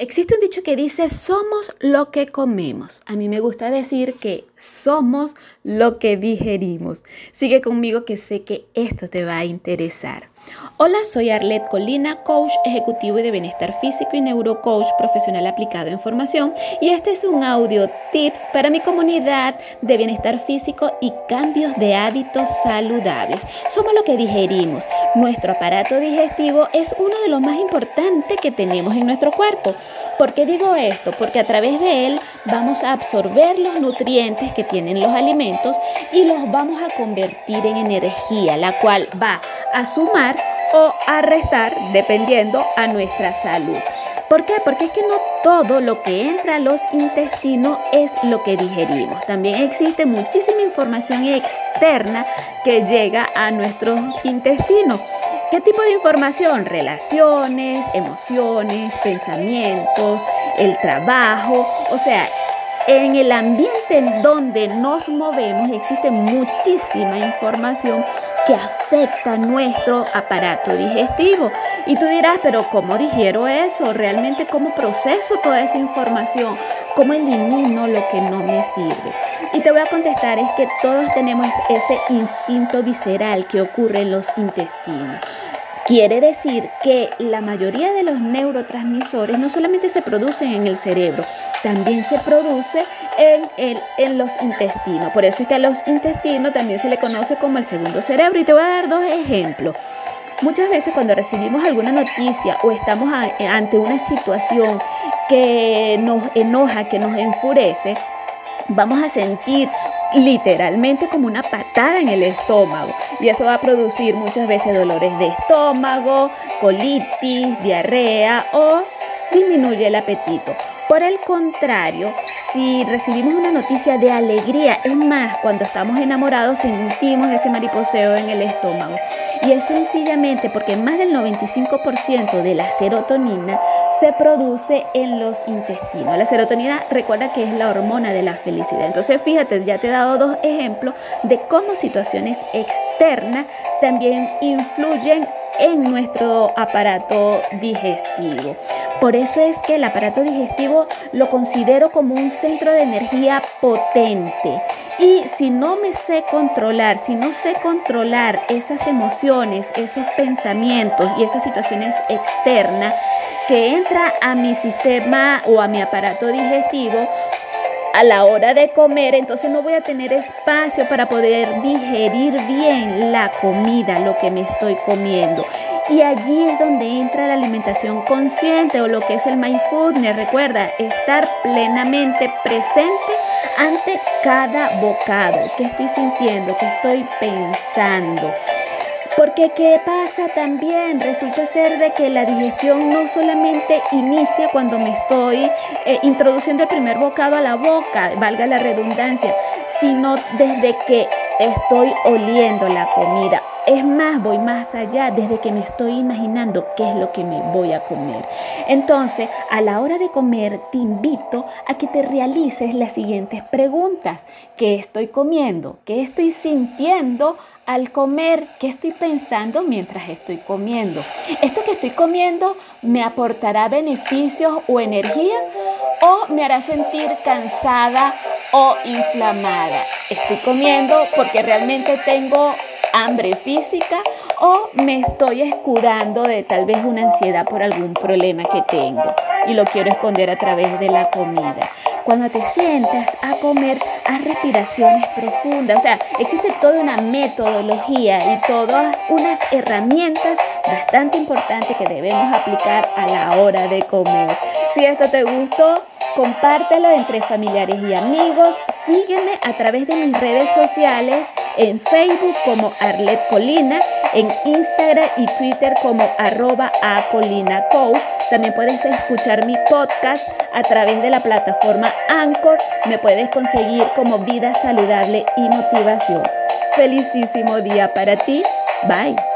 Existe un dicho que dice, somos lo que comemos. A mí me gusta decir que somos lo que digerimos. Sigue conmigo que sé que esto te va a interesar. Hola, soy Arlet Colina, coach ejecutivo y de bienestar físico y neurocoach profesional aplicado en formación. Y este es un audio tips para mi comunidad de bienestar físico y cambios de hábitos saludables. Somos lo que digerimos. Nuestro aparato digestivo es uno de los más importantes que tenemos en nuestro cuerpo. ¿Por qué digo esto? Porque a través de él vamos a absorber los nutrientes que tienen los alimentos y los vamos a convertir en energía, la cual va a sumar o a restar dependiendo a nuestra salud. ¿Por qué? Porque es que no todo lo que entra a los intestinos es lo que digerimos. También existe muchísima información externa que llega a nuestros intestinos. ¿Qué tipo de información? Relaciones, emociones, pensamientos, el trabajo. O sea, en el ambiente en donde nos movemos existe muchísima información que afecta nuestro aparato digestivo. Y tú dirás, pero ¿cómo digiero eso? ¿Realmente cómo proceso toda esa información? ¿Cómo elimino lo que no me sirve? Y te voy a contestar, es que todos tenemos ese instinto visceral que ocurre en los intestinos. Quiere decir que la mayoría de los neurotransmisores no solamente se producen en el cerebro, también se produce en, el, en los intestinos. Por eso es que a los intestinos también se le conoce como el segundo cerebro. Y te voy a dar dos ejemplos. Muchas veces cuando recibimos alguna noticia o estamos ante una situación que nos enoja, que nos enfurece, vamos a sentir literalmente como una patada en el estómago. Y eso va a producir muchas veces dolores de estómago, colitis, diarrea o disminuye el apetito. Por el contrario, si recibimos una noticia de alegría, es más, cuando estamos enamorados sentimos ese mariposeo en el estómago. Y es sencillamente porque más del 95% de la serotonina se produce en los intestinos. La serotonina recuerda que es la hormona de la felicidad. Entonces, fíjate, ya te he dado dos ejemplos de cómo situaciones externas también influyen en nuestro aparato digestivo. Por eso es que el aparato digestivo lo considero como un centro de energía potente. Y si no me sé controlar, si no sé controlar esas emociones, esos pensamientos y esas situaciones externas que entra a mi sistema o a mi aparato digestivo, a la hora de comer, entonces no voy a tener espacio para poder digerir bien la comida, lo que me estoy comiendo. Y allí es donde entra la alimentación consciente o lo que es el mindfulness. Recuerda, estar plenamente presente ante cada bocado. ¿Qué estoy sintiendo? ¿Qué estoy pensando? Porque ¿qué pasa también? Resulta ser de que la digestión no solamente inicia cuando me estoy eh, introduciendo el primer bocado a la boca, valga la redundancia, sino desde que estoy oliendo la comida. Es más, voy más allá desde que me estoy imaginando qué es lo que me voy a comer. Entonces, a la hora de comer, te invito a que te realices las siguientes preguntas. ¿Qué estoy comiendo? ¿Qué estoy sintiendo? al comer, ¿qué estoy pensando mientras estoy comiendo? ¿Esto que estoy comiendo me aportará beneficios o energía o me hará sentir cansada o inflamada? ¿Estoy comiendo porque realmente tengo hambre física o me estoy escudando de tal vez una ansiedad por algún problema que tengo y lo quiero esconder a través de la comida. Cuando te sientas a comer, haz respiraciones profundas. O sea, existe toda una metodología y todas unas herramientas bastante importantes que debemos aplicar a la hora de comer. Si esto te gustó, compártelo entre familiares y amigos. Sígueme a través de mis redes sociales en Facebook como Arlet Colina, en Instagram y Twitter como arroba a Colina Coach. También puedes escuchar mi podcast a través de la plataforma Anchor. Me puedes conseguir como vida saludable y motivación. Felicísimo día para ti. Bye.